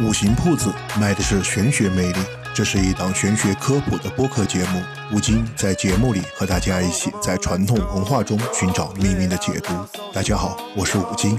五行铺子卖的是玄学魅力，这是一档玄学科普的播客节目。吴京在节目里和大家一起在传统文化中寻找秘密的解读。大家好，我是吴京。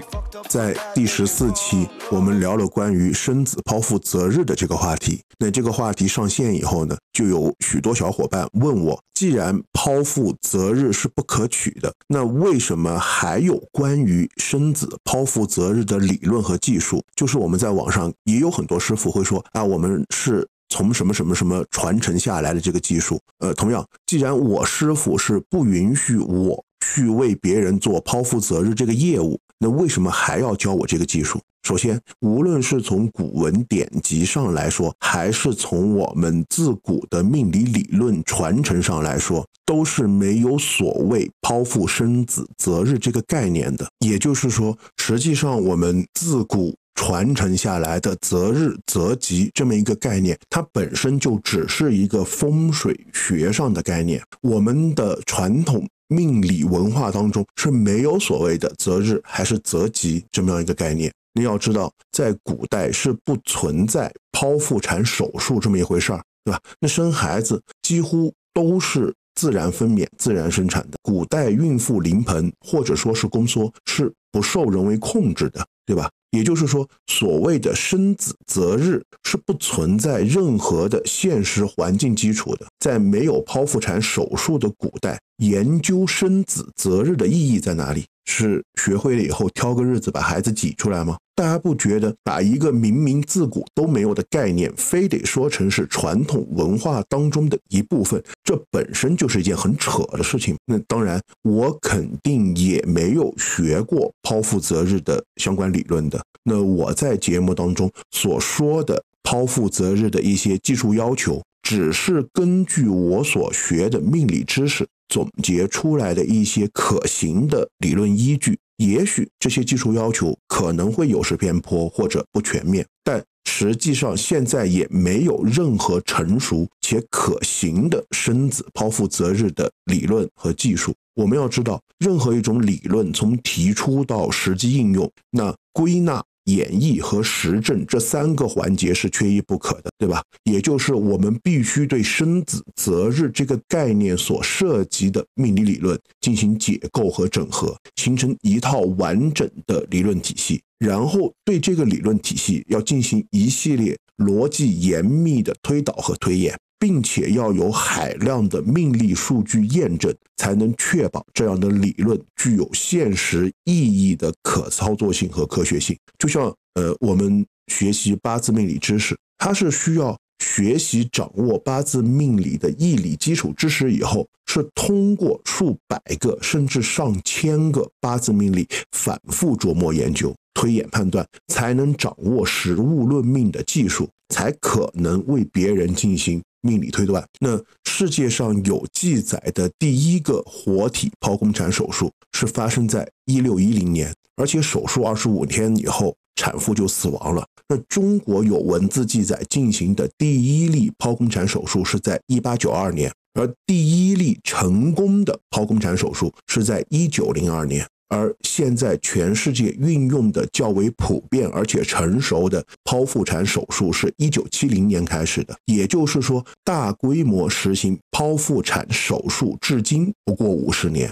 在第十四期，我们聊了关于生子剖腹择日的这个话题。那这个话题上线以后呢，就有许多小伙伴问我：既然剖腹择日是不可取的，那为什么还有关于生子剖腹择日的理论和技术？就是我们在网上也有很多师傅会说啊，我们是从什么什么什么传承下来的这个技术。呃，同样，既然我师傅是不允许我去为别人做剖腹择日这个业务。那为什么还要教我这个技术？首先，无论是从古文典籍上来说，还是从我们自古的命理理论传承上来说，都是没有所谓剖腹生子择日这个概念的。也就是说，实际上我们自古传承下来的择日择吉这么一个概念，它本身就只是一个风水学上的概念。我们的传统。命理文化当中是没有所谓的择日还是择吉这么样一个概念。你要知道，在古代是不存在剖腹产手术这么一回事儿，对吧？那生孩子几乎都是自然分娩、自然生产的。古代孕妇临盆或者说是宫缩是不受人为控制的，对吧？也就是说，所谓的生子择日是不存在任何的现实环境基础的。在没有剖腹产手术的古代，研究生子择日的意义在哪里？是学会了以后挑个日子把孩子挤出来吗？大家不觉得把一个明明自古都没有的概念，非得说成是传统文化当中的一部分，这本身就是一件很扯的事情。那当然，我肯定也没有学过剖腹择日的相关理论的。那我在节目当中所说的剖腹择日的一些技术要求，只是根据我所学的命理知识。总结出来的一些可行的理论依据，也许这些技术要求可能会有失偏颇或者不全面，但实际上现在也没有任何成熟且可行的生子剖腹择日的理论和技术。我们要知道，任何一种理论从提出到实际应用，那归纳。演绎和实证这三个环节是缺一不可的，对吧？也就是我们必须对生子择日这个概念所涉及的命理理论进行解构和整合，形成一套完整的理论体系，然后对这个理论体系要进行一系列逻辑严密的推导和推演。并且要有海量的命理数据验证，才能确保这样的理论具有现实意义的可操作性和科学性。就像呃，我们学习八字命理知识，它是需要学习掌握八字命理的义理基础知识以后，是通过数百个甚至上千个八字命理反复琢磨研究、推演判断，才能掌握实物论命的技术，才可能为别人进行。命理推断，那世界上有记载的第一个活体剖宫产手术是发生在一六一零年，而且手术二十五天以后，产妇就死亡了。那中国有文字记载进行的第一例剖宫产手术是在一八九二年，而第一例成功的剖宫产手术是在一九零二年。而现在，全世界运用的较为普遍而且成熟的剖腹产手术，是一九七零年开始的。也就是说，大规模实行剖腹产手术至今不过五十年。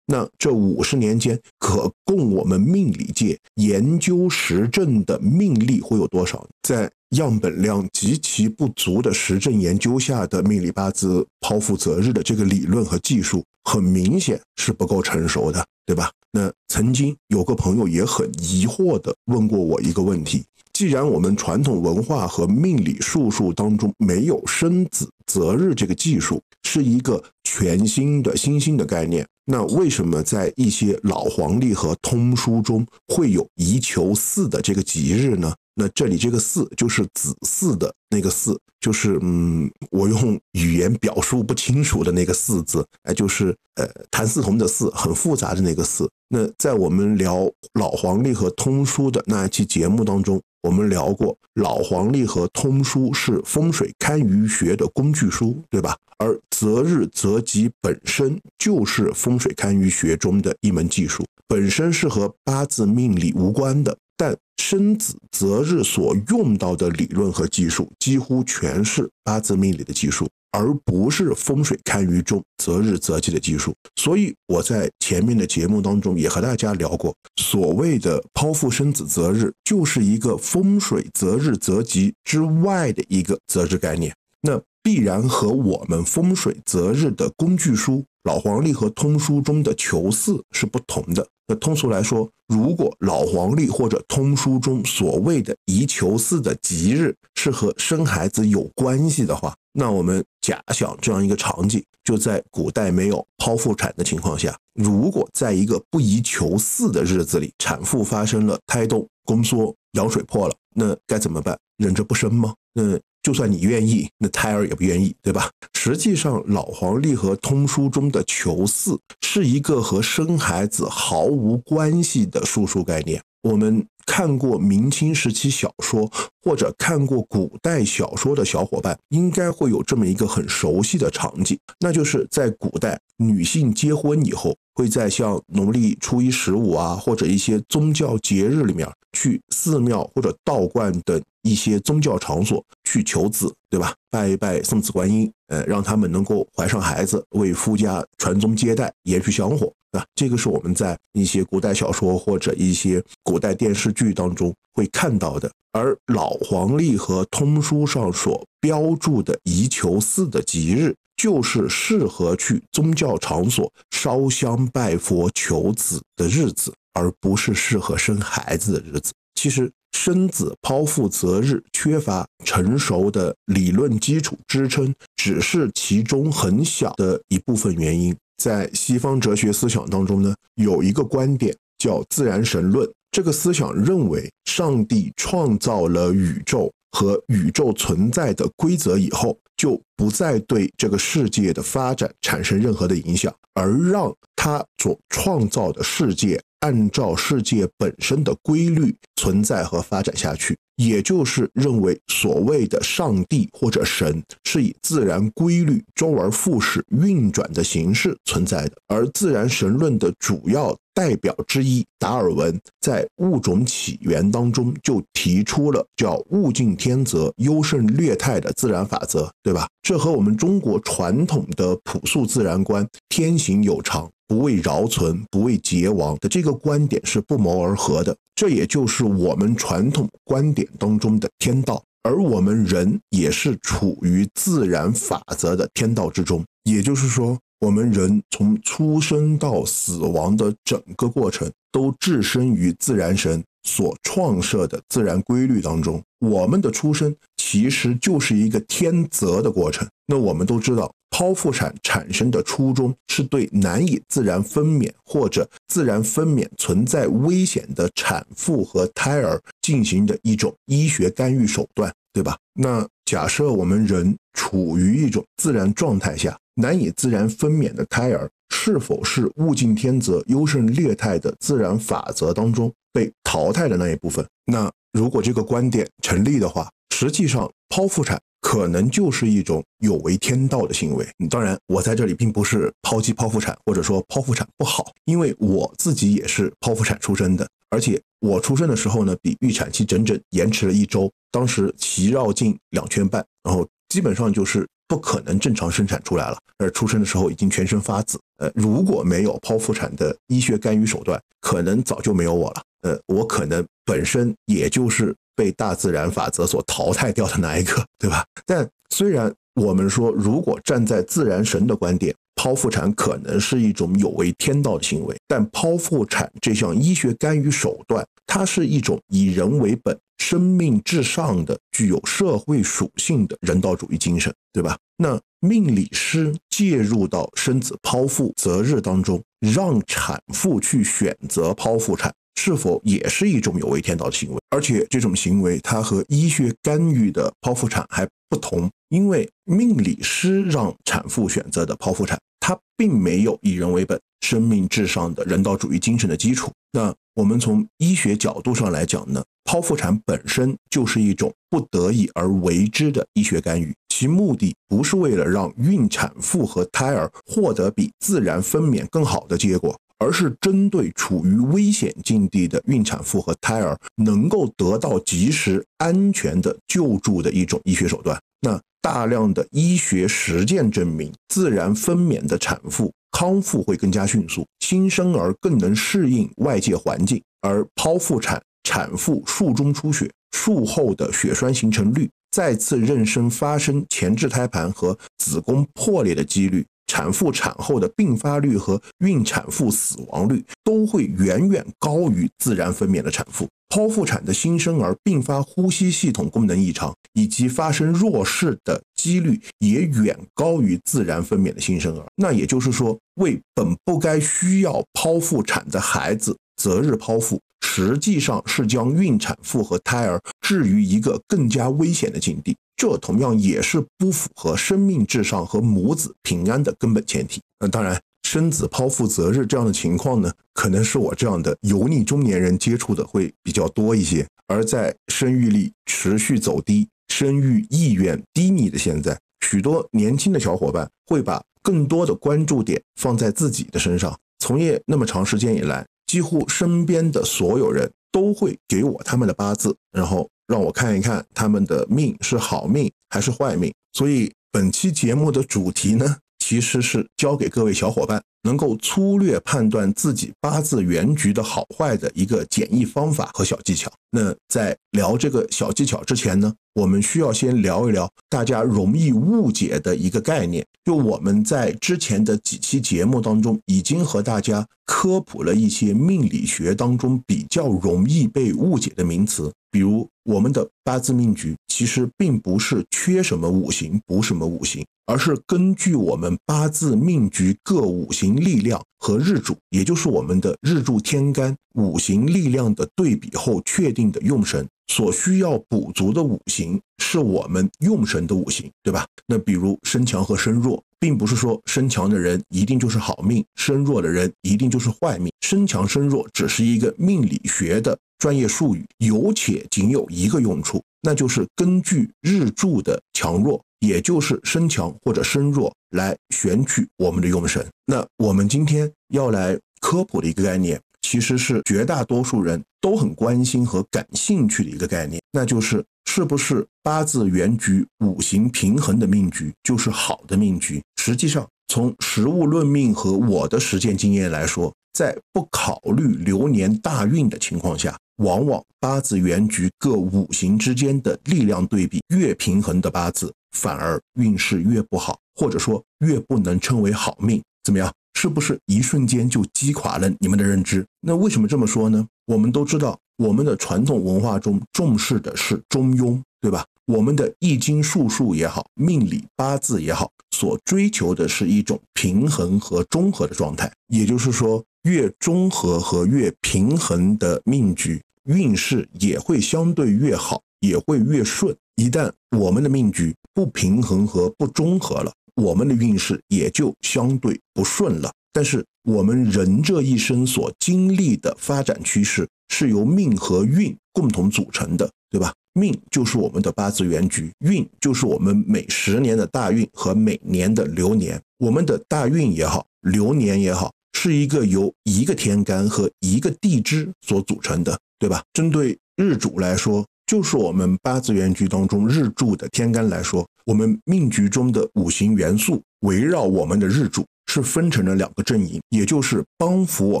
那这五十年间，可供我们命理界研究实证的命例会有多少？在样本量极其不足的实证研究下的命理八字剖腹择日的这个理论和技术，很明显是不够成熟的，对吧？那曾经有个朋友也很疑惑的问过我一个问题：既然我们传统文化和命理术数当中没有生子择日这个技术，是一个全新的新兴的概念，那为什么在一些老黄历和通书中会有宜求嗣的这个吉日呢？那这里这个四就是子嗣的那个嗣，就是嗯，我用语言表述不清楚的那个嗣字，哎，就是呃谭嗣同的嗣，很复杂的那个嗣。那在我们聊老黄历和通书的那一期节目当中，我们聊过，老黄历和通书是风水堪舆学的工具书，对吧？而择日择吉本身就是风水堪舆学中的一门技术，本身是和八字命理无关的。但生子择日所用到的理论和技术，几乎全是八字命理的技术，而不是风水堪舆中择日择吉的技术。所以我在前面的节目当中也和大家聊过，所谓的剖腹生子择日，就是一个风水择日择吉之外的一个择日概念。那必然和我们风水择日的工具书《老黄历》和通书中的求四是不同的。那通俗来说，如果老黄历或者通书中所谓的宜求四的吉日是和生孩子有关系的话，那我们假想这样一个场景：就在古代没有剖腹产的情况下，如果在一个不宜求四的日子里，产妇发生了胎动、宫缩、羊水破了，那该怎么办？忍着不生吗？那就算你愿意，那胎儿也不愿意，对吧？实际上，老黄历和通书中的求四是一个和生孩子毫无关系的术数概念。我们看过明清时期小说或者看过古代小说的小伙伴，应该会有这么一个很熟悉的场景，那就是在古代，女性结婚以后，会在像农历初一、十五啊，或者一些宗教节日里面，去寺庙或者道观等。一些宗教场所去求子，对吧？拜一拜送子观音，呃，让他们能够怀上孩子，为夫家传宗接代，延续香火，啊，这个是我们在一些古代小说或者一些古代电视剧当中会看到的。而老黄历和通书上所标注的宜求四的吉日，就是适合去宗教场所烧香拜佛求子的日子，而不是适合生孩子的日子。其实。生子剖腹择日缺乏成熟的理论基础支撑，只是其中很小的一部分原因。在西方哲学思想当中呢，有一个观点叫自然神论。这个思想认为，上帝创造了宇宙和宇宙存在的规则以后，就不再对这个世界的发展产生任何的影响，而让他所创造的世界。按照世界本身的规律存在和发展下去，也就是认为所谓的上帝或者神是以自然规律周而复始运转的形式存在的。而自然神论的主要代表之一达尔文在《物种起源》当中就提出了叫“物竞天择，优胜劣汰”的自然法则，对吧？这和我们中国传统的朴素自然观“天行有常”。不为饶存，不为桀亡的这个观点是不谋而合的。这也就是我们传统观点当中的天道，而我们人也是处于自然法则的天道之中。也就是说，我们人从出生到死亡的整个过程，都置身于自然神所创设的自然规律当中。我们的出生其实就是一个天择的过程。那我们都知道。剖腹产产生的初衷是对难以自然分娩或者自然分娩存在危险的产妇和胎儿进行的一种医学干预手段，对吧？那假设我们人处于一种自然状态下，难以自然分娩的胎儿是否是物竞天择、优胜劣汰的自然法则当中被淘汰的那一部分？那如果这个观点成立的话，实际上剖腹产。可能就是一种有违天道的行为。当然，我在这里并不是抛弃剖腹产，或者说剖腹产不好，因为我自己也是剖腹产出生的，而且我出生的时候呢，比预产期整整延迟了一周，当时脐绕颈两圈半，然后基本上就是不可能正常生产出来了。而出生的时候已经全身发紫，呃，如果没有剖腹产的医学干预手段，可能早就没有我了。呃，我可能本身也就是。被大自然法则所淘汰掉的那一个，对吧？但虽然我们说，如果站在自然神的观点，剖腹产可能是一种有违天道的行为，但剖腹产这项医学干预手段，它是一种以人为本、生命至上的、具有社会属性的人道主义精神，对吧？那命理师介入到生子剖腹择日当中，让产妇去选择剖腹产。是否也是一种有违天道的行为？而且这种行为它和医学干预的剖腹产还不同，因为命理师让产妇选择的剖腹产，它并没有以人为本、生命至上的人道主义精神的基础。那我们从医学角度上来讲呢，剖腹产本身就是一种不得已而为之的医学干预，其目的不是为了让孕产妇和胎儿获得比自然分娩更好的结果，而是针对处于危险境地的孕产妇和胎儿能够得到及时安全的救助的一种医学手段。那大量的医学实践证明，自然分娩的产妇康复会更加迅速，新生儿更能适应外界环境，而剖腹产产妇术中出血，术后的血栓形成率、再次妊娠发生前置胎盘和子宫破裂的几率。产妇产后的并发率和孕产妇死亡率都会远远高于自然分娩的产妇。剖腹产的新生儿并发呼吸系统功能异常以及发生弱视的几率也远高于自然分娩的新生儿。那也就是说，为本不该需要剖腹产的孩子择日剖腹，实际上是将孕产妇和胎儿置于一个更加危险的境地。这同样也是不符合生命至上和母子平安的根本前提。那当然，生子剖腹择日这样的情况呢，可能是我这样的油腻中年人接触的会比较多一些。而在生育力持续走低、生育意愿低迷的现在，许多年轻的小伙伴会把更多的关注点放在自己的身上。从业那么长时间以来，几乎身边的所有人都会给我他们的八字，然后。让我看一看他们的命是好命还是坏命。所以本期节目的主题呢，其实是教给各位小伙伴能够粗略判断自己八字原局的好坏的一个简易方法和小技巧。那在聊这个小技巧之前呢，我们需要先聊一聊大家容易误解的一个概念。就我们在之前的几期节目当中，已经和大家科普了一些命理学当中比较容易被误解的名词。比如，我们的八字命局其实并不是缺什么五行补什么五行，而是根据我们八字命局各五行力量和日主，也就是我们的日柱天干五行力量的对比后确定的用神。所需要补足的五行是我们用神的五行，对吧？那比如身强和身弱，并不是说身强的人一定就是好命，身弱的人一定就是坏命。身强身弱只是一个命理学的。专业术语有且仅有一个用处，那就是根据日柱的强弱，也就是身强或者身弱来选取我们的用神。那我们今天要来科普的一个概念，其实是绝大多数人都很关心和感兴趣的一个概念，那就是是不是八字原局五行平衡的命局就是好的命局？实际上，从实物论命和我的实践经验来说，在不考虑流年大运的情况下。往往八字原局各五行之间的力量对比越平衡的八字，反而运势越不好，或者说越不能称为好命。怎么样？是不是一瞬间就击垮了你们的认知？那为什么这么说呢？我们都知道，我们的传统文化中重视的是中庸，对吧？我们的易经术数也好，命理八字也好，所追求的是一种平衡和中和的状态。也就是说，越中和和越平衡的命局，运势也会相对越好，也会越顺。一旦我们的命局不平衡和不中和了，我们的运势也就相对不顺了。但是我们人这一生所经历的发展趋势，是由命和运共同组成的，对吧？命就是我们的八字原局，运就是我们每十年的大运和每年的流年。我们的大运也好，流年也好，是一个由一个天干和一个地支所组成的，对吧？针对日主来说，就是我们八字原局当中日柱的天干来说，我们命局中的五行元素围绕我们的日主。是分成了两个阵营，也就是帮扶我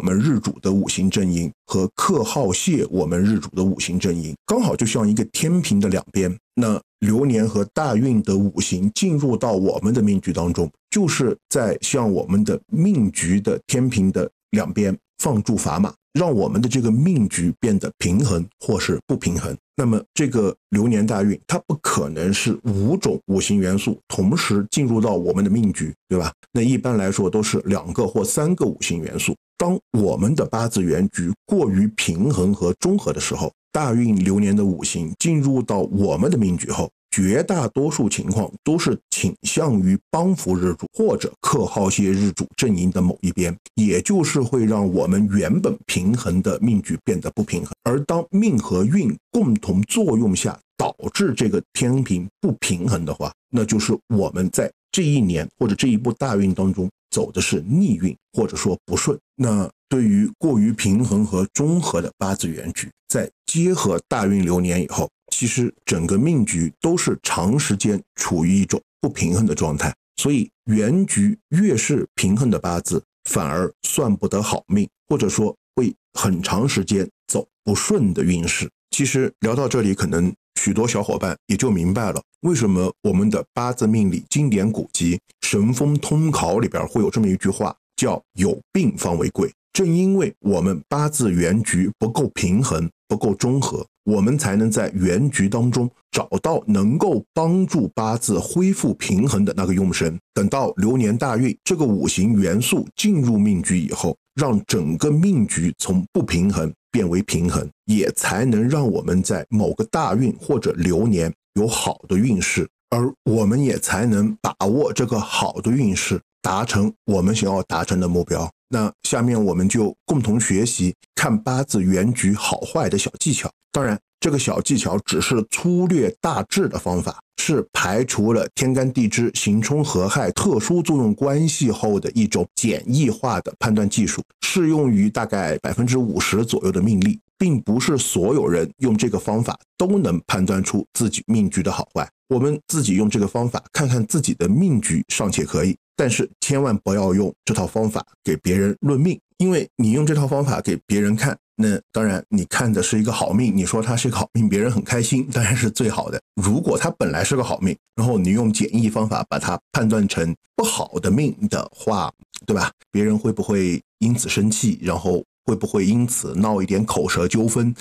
们日主的五行阵营和克耗泄我们日主的五行阵营，刚好就像一个天平的两边。那流年和大运的五行进入到我们的命局当中，就是在向我们的命局的天平的两边放注砝码。让我们的这个命局变得平衡或是不平衡。那么这个流年大运，它不可能是五种五行元素同时进入到我们的命局，对吧？那一般来说都是两个或三个五行元素。当我们的八字原局过于平衡和中和的时候，大运流年的五行进入到我们的命局后，绝大多数情况都是倾向于帮扶日主或者克耗些日主阵营的某一边，也就是会让我们原本平衡的命局变得不平衡。而当命和运共同作用下，导致这个天平不平衡的话，那就是我们在这一年或者这一步大运当中走的是逆运，或者说不顺。那对于过于平衡和中和的八字原局，在结合大运流年以后，其实整个命局都是长时间处于一种不平衡的状态。所以原局越是平衡的八字，反而算不得好命，或者说会很长时间走不顺的运势。其实聊到这里，可能。许多小伙伴也就明白了，为什么我们的八字命理经典古籍《神风通考》里边会有这么一句话，叫“有病方为贵”。正因为我们八字原局不够平衡、不够中和，我们才能在原局当中找到能够帮助八字恢复平衡的那个用神。等到流年大运这个五行元素进入命局以后，让整个命局从不平衡。变为平衡，也才能让我们在某个大运或者流年有好的运势，而我们也才能把握这个好的运势，达成我们想要达成的目标。那下面我们就共同学习看八字原局好坏的小技巧。当然，这个小技巧只是粗略大致的方法，是排除了天干地支、刑冲合害特殊作用关系后的一种简易化的判断技术。适用于大概百分之五十左右的命例，并不是所有人用这个方法都能判断出自己命局的好坏。我们自己用这个方法看看自己的命局尚且可以，但是千万不要用这套方法给别人论命，因为你用这套方法给别人看，那当然你看的是一个好命，你说他是个好命，别人很开心，当然是最好的。如果他本来是个好命，然后你用简易方法把它判断成不好的命的话，对吧？别人会不会？因此生气，然后会不会因此闹一点口舌纠纷，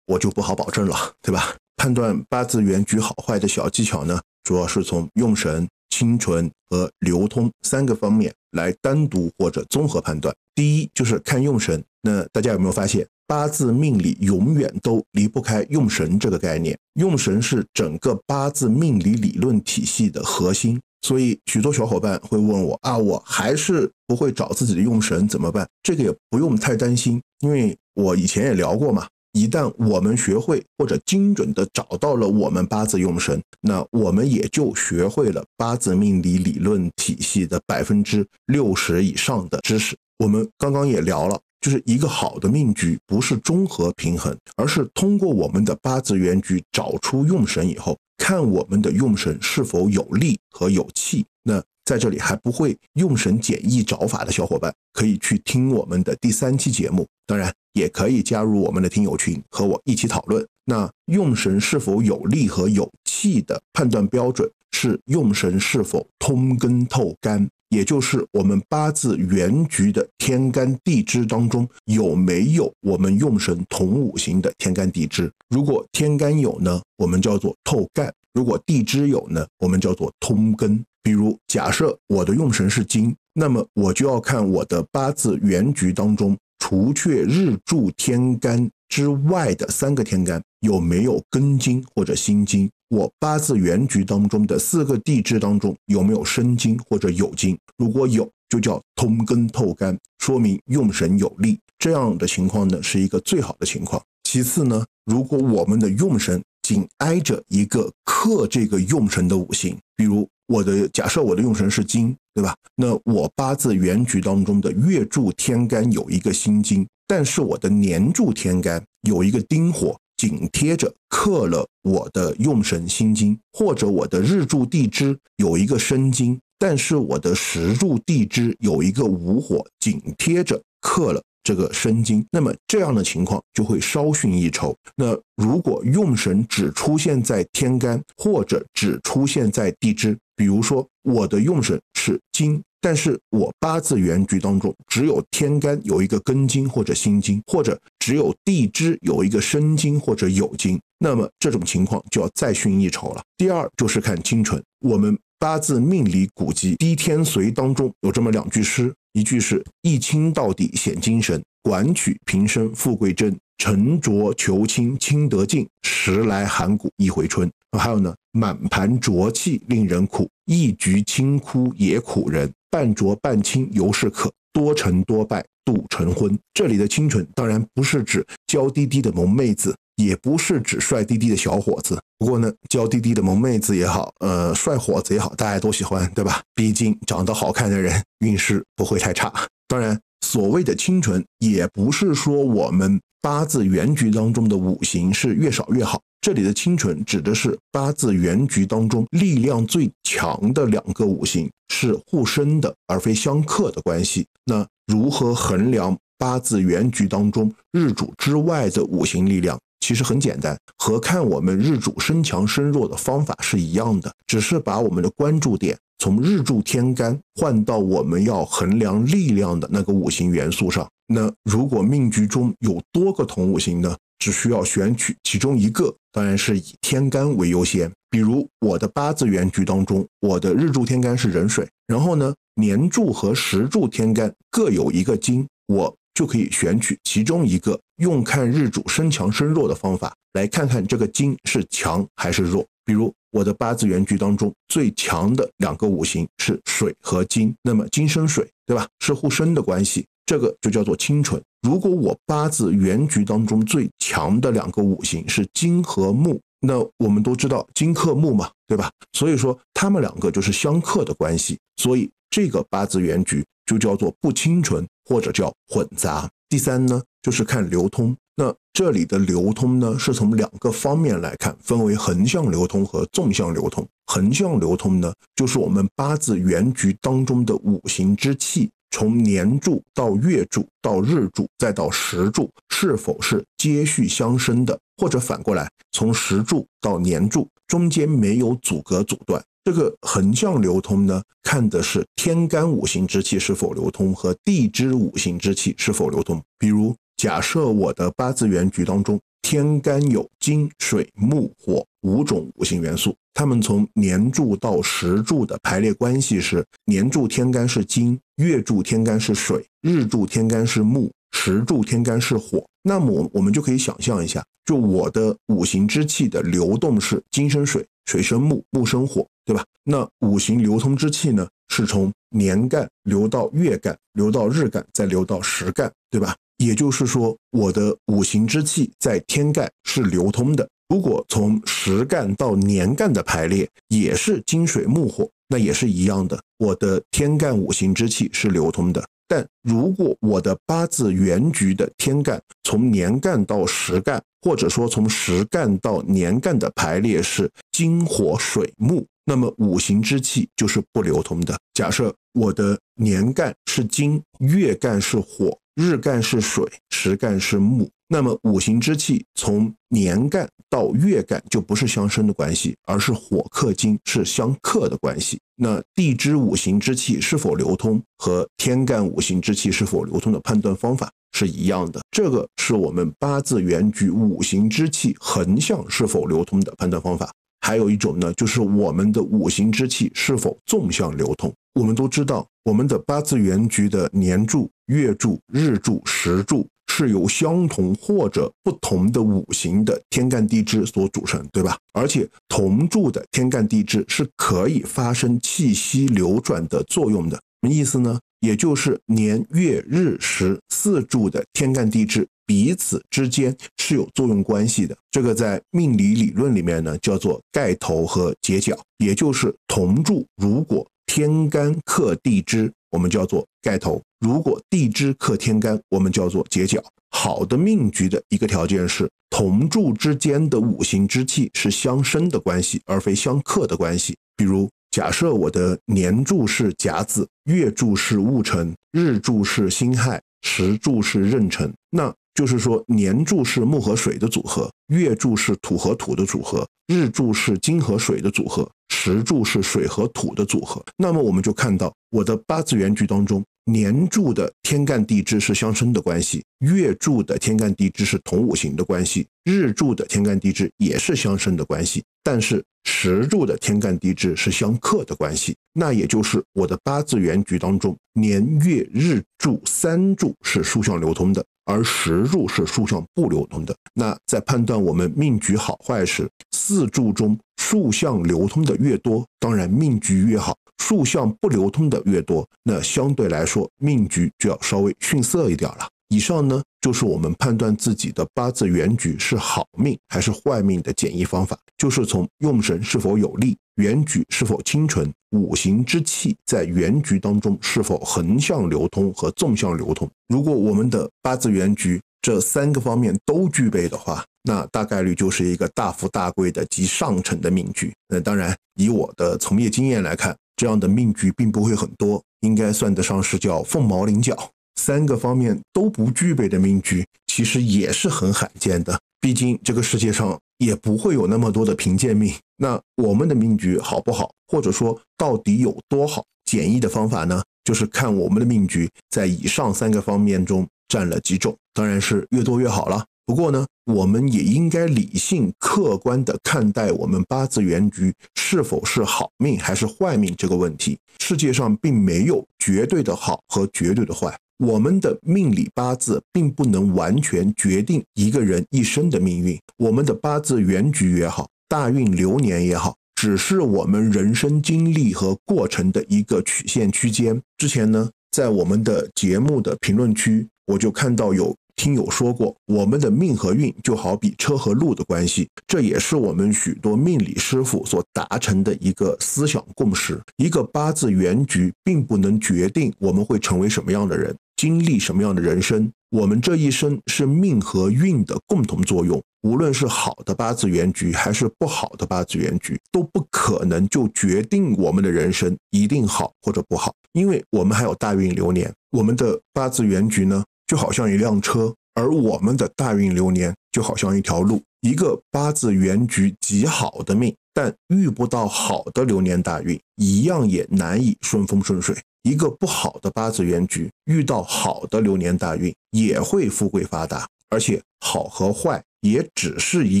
我就不好保证了，对吧？判断八字原局好坏的小技巧呢，主要是从用神、清纯和流通三个方面来单独或者综合判断。第一就是看用神，那大家有没有发现，八字命理永远都离不开用神这个概念？用神是整个八字命理理论体系的核心。所以，许多小伙伴会问我啊，我还是不会找自己的用神怎么办？这个也不用太担心，因为我以前也聊过嘛。一旦我们学会或者精准的找到了我们八字用神，那我们也就学会了八字命理理论体系的百分之六十以上的知识。我们刚刚也聊了，就是一个好的命局不是综合平衡，而是通过我们的八字原局找出用神以后。看我们的用神是否有力和有气。那在这里还不会用神简易找法的小伙伴，可以去听我们的第三期节目。当然，也可以加入我们的听友群和我一起讨论。那用神是否有力和有气的判断标准是用神是否通根透干。也就是我们八字原局的天干地支当中有没有我们用神同五行的天干地支？如果天干有呢，我们叫做透干；如果地支有呢，我们叫做通根。比如假设我的用神是金，那么我就要看我的八字原局当中，除却日柱天干之外的三个天干有没有根金或者辛金。我八字原局当中的四个地支当中有没有生金或者酉金？如果有，就叫通根透干，说明用神有力。这样的情况呢，是一个最好的情况。其次呢，如果我们的用神紧挨着一个克这个用神的五行，比如我的假设我的用神是金，对吧？那我八字原局当中的月柱天干有一个辛金，但是我的年柱天干有一个丁火。紧贴着克了我的用神辛金，或者我的日柱地支有一个申金，但是我的时柱地支有一个午火紧贴着克了这个申金，那么这样的情况就会稍逊一筹。那如果用神只出现在天干，或者只出现在地支，比如说我的用神是金。但是我八字原局当中只有天干有一个根金或者辛金，或者只有地支有一个生金或者酉金，那么这种情况就要再逊一筹了。第二就是看清纯，我们八字命理古籍《滴天髓》当中有这么两句诗，一句是“一清到底显精神，管取平生富贵真”，沉着求清清得尽，时来寒谷一回春。还有呢，满盘浊气令人苦，一局清哭也苦人。半浊半清犹是可，多成多败度成婚。这里的清纯当然不是指娇滴滴的萌妹子，也不是指帅滴滴的小伙子。不过呢，娇滴滴的萌妹子也好，呃，帅伙子也好，大家都喜欢，对吧？毕竟长得好看的人运势不会太差。当然，所谓的清纯，也不是说我们八字原局当中的五行是越少越好。这里的清纯指的是八字原局当中力量最强的两个五行是互生的，而非相克的关系。那如何衡量八字原局当中日主之外的五行力量？其实很简单，和看我们日主身强身弱的方法是一样的，只是把我们的关注点从日柱天干换到我们要衡量力量的那个五行元素上。那如果命局中有多个同五行呢？只需要选取其中一个，当然是以天干为优先。比如我的八字原局当中，我的日柱天干是壬水，然后呢年柱和时柱天干各有一个金，我就可以选取其中一个，用看日主生强生弱的方法来看看这个金是强还是弱。比如我的八字原局当中最强的两个五行是水和金，那么金生水，对吧？是互生的关系。这个就叫做清纯。如果我八字原局当中最强的两个五行是金和木，那我们都知道金克木嘛，对吧？所以说他们两个就是相克的关系，所以这个八字原局就叫做不清纯或者叫混杂。第三呢，就是看流通。那这里的流通呢，是从两个方面来看，分为横向流通和纵向流通。横向流通呢，就是我们八字原局当中的五行之气。从年柱到月柱到日柱再到时柱，是否是接续相生的？或者反过来，从时柱到年柱中间没有阻隔阻断？这个横向流通呢，看的是天干五行之气是否流通和地支五行之气是否流通。比如，假设我的八字原局当中。天干有金、水、木、火五种五行元素，它们从年柱到时柱的排列关系是：年柱天干是金，月柱天干是水，日柱天干是木，时柱天干是火。那么我们就可以想象一下，就我的五行之气的流动是金生水，水生木，木生火，对吧？那五行流通之气呢，是从年干流到月干，流到日干，再流到时干，对吧？也就是说，我的五行之气在天干是流通的。如果从时干到年干的排列也是金水木火，那也是一样的。我的天干五行之气是流通的。但如果我的八字原局的天干从年干到时干，或者说从时干到年干的排列是金火水木，那么五行之气就是不流通的。假设我的年干是金，月干是火。日干是水，时干是木，那么五行之气从年干到月干就不是相生的关系，而是火克金，是相克的关系。那地支五行之气是否流通，和天干五行之气是否流通的判断方法是一样的。这个是我们八字原局五行之气横向是否流通的判断方法。还有一种呢，就是我们的五行之气是否纵向流通。我们都知道，我们的八字原局的年柱。月柱、日柱、时柱是由相同或者不同的五行的天干地支所组成，对吧？而且同柱的天干地支是可以发生气息流转的作用的。什么意思呢？也就是年、月、日、时四柱的天干地支彼此之间是有作用关系的。这个在命理理论里面呢，叫做盖头和结角。也就是同柱如果天干克地支，我们叫做盖头。如果地支克天干，我们叫做结角。好的命局的一个条件是，同柱之间的五行之气是相生的关系，而非相克的关系。比如，假设我的年柱是甲子，月柱是戊辰，日柱是辛亥，时柱是壬辰，那就是说，年柱是木和水的组合，月柱是土和土的组合，日柱是金和水的组合，时柱是水和土的组合。那么，我们就看到我的八字原局当中。年柱的天干地支是相生的关系，月柱的天干地支是同五行的关系，日柱的天干地支也是相生的关系，但是时柱的天干地支是相克的关系。那也就是我的八字原局当中，年月日柱三柱是竖向流通的，而十柱是竖向不流通的。那在判断我们命局好坏时，四柱中竖向流通的越多，当然命局越好；竖向不流通的越多，那相对来说命局就要稍微逊色一点了。以上呢，就是我们判断自己的八字原局是好命还是坏命的简易方法，就是从用神是否有力。原局是否清纯，五行之气在原局当中是否横向流通和纵向流通？如果我们的八字原局这三个方面都具备的话，那大概率就是一个大富大贵的极上乘的命局。那当然，以我的从业经验来看，这样的命局并不会很多，应该算得上是叫凤毛麟角。三个方面都不具备的命局，其实也是很罕见的。毕竟这个世界上也不会有那么多的贫贱命。那我们的命局好不好，或者说到底有多好？简易的方法呢，就是看我们的命局在以上三个方面中占了几种，当然是越多越好了。不过呢，我们也应该理性客观地看待我们八字原局是否是好命还是坏命这个问题。世界上并没有绝对的好和绝对的坏。我们的命理八字并不能完全决定一个人一生的命运。我们的八字原局也好，大运流年也好，只是我们人生经历和过程的一个曲线区间。之前呢，在我们的节目的评论区，我就看到有。听友说过，我们的命和运就好比车和路的关系，这也是我们许多命理师傅所达成的一个思想共识。一个八字原局并不能决定我们会成为什么样的人，经历什么样的人生。我们这一生是命和运的共同作用，无论是好的八字原局还是不好的八字原局，都不可能就决定我们的人生一定好或者不好，因为我们还有大运流年。我们的八字原局呢？就好像一辆车，而我们的大运流年就好像一条路。一个八字原局极好的命，但遇不到好的流年大运，一样也难以顺风顺水。一个不好的八字原局，遇到好的流年大运，也会富贵发达。而且好和坏也只是一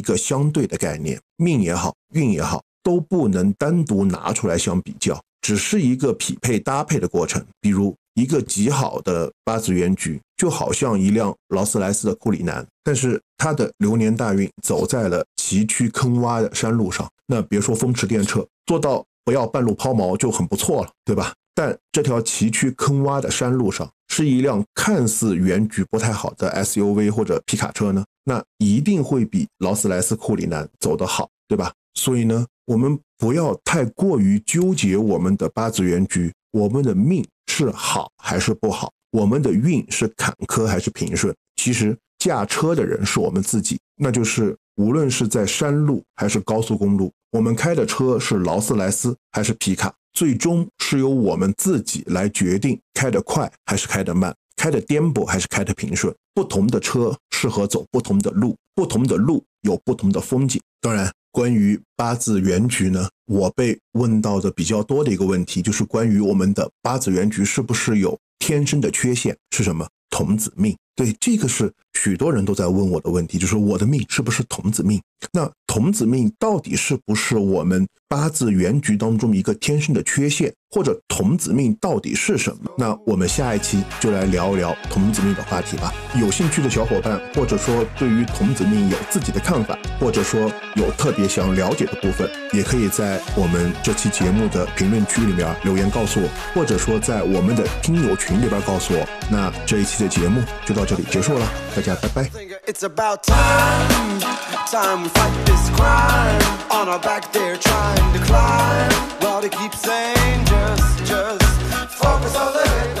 个相对的概念，命也好，运也好，都不能单独拿出来相比较，只是一个匹配搭配的过程。比如。一个极好的八字原局，就好像一辆劳斯莱斯的库里南，但是他的流年大运走在了崎岖坑洼的山路上。那别说风驰电掣，做到不要半路抛锚就很不错了，对吧？但这条崎岖坑洼的山路上，是一辆看似原局不太好的 SUV 或者皮卡车呢，那一定会比劳斯莱斯库里南走得好，对吧？所以呢，我们不要太过于纠结我们的八字原局，我们的命。是好还是不好？我们的运是坎坷还是平顺？其实驾车的人是我们自己，那就是无论是在山路还是高速公路，我们开的车是劳斯莱斯还是皮卡，最终是由我们自己来决定开得快还是开得慢，开得颠簸还是开得平顺。不同的车适合走不同的路，不同的路有不同的风景。当然。关于八字原局呢，我被问到的比较多的一个问题，就是关于我们的八字原局是不是有天生的缺陷？是什么童子命？对，这个是许多人都在问我的问题，就是我的命是不是童子命？那童子命到底是不是我们八字原局当中一个天生的缺陷？或者童子命到底是什么？那我们下一期就来聊一聊童子命的话题吧。有兴趣的小伙伴，或者说对于童子命有自己的看法，或者说有特别想了解的部分，也可以在我们这期节目的评论区里面留言告诉我，或者说在我们的听友群里边告诉我。那这一期的节目就到这里结束了，大家拜拜。It's about time, time we fight this crime. On our back, they're trying to climb. While they keep saying, just, just focus on the.